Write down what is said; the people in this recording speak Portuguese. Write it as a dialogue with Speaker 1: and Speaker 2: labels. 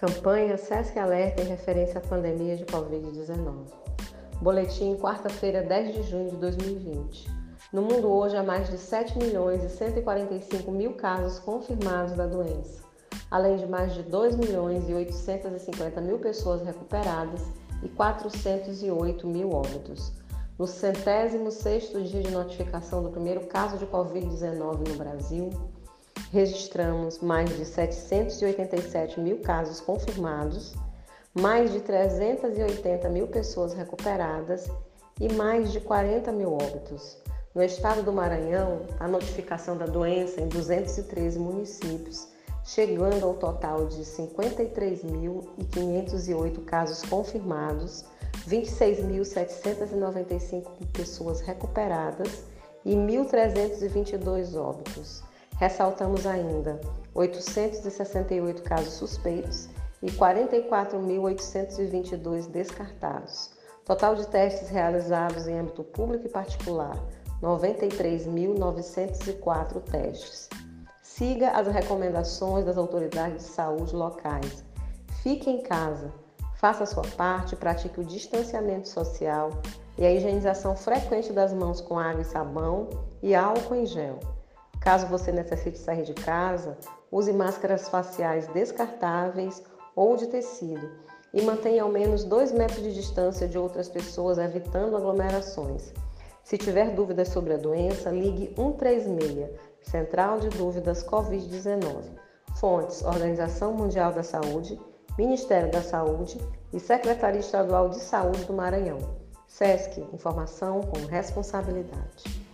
Speaker 1: Campanha SESC Alerta em referência à pandemia de Covid-19. Boletim, quarta-feira, 10 de junho de 2020. No mundo hoje há mais de 7 milhões e 145 mil casos confirmados da doença, além de mais de 2 milhões e 850 mil pessoas recuperadas e 408 mil óbitos. No centésimo sexto dia de notificação do primeiro caso de Covid-19 no Brasil, registramos mais de 787 mil casos confirmados, mais de 380 mil pessoas recuperadas e mais de 40 mil óbitos. No estado do Maranhão, a notificação da doença em 213 municípios, chegando ao total de 53.508 casos confirmados, 26.795 pessoas recuperadas e 1.322 óbitos. Ressaltamos ainda 868 casos suspeitos e 44.822 descartados. Total de testes realizados em âmbito público e particular: 93.904 testes. Siga as recomendações das autoridades de saúde locais. Fique em casa, faça a sua parte, pratique o distanciamento social e a higienização frequente das mãos com água e sabão e álcool em gel. Caso você necessite sair de casa, use máscaras faciais descartáveis ou de tecido e mantenha ao menos 2 metros de distância de outras pessoas, evitando aglomerações. Se tiver dúvidas sobre a doença, ligue 136, Central de Dúvidas Covid-19. Fontes: Organização Mundial da Saúde, Ministério da Saúde e Secretaria Estadual de Saúde do Maranhão. SESC Informação com responsabilidade.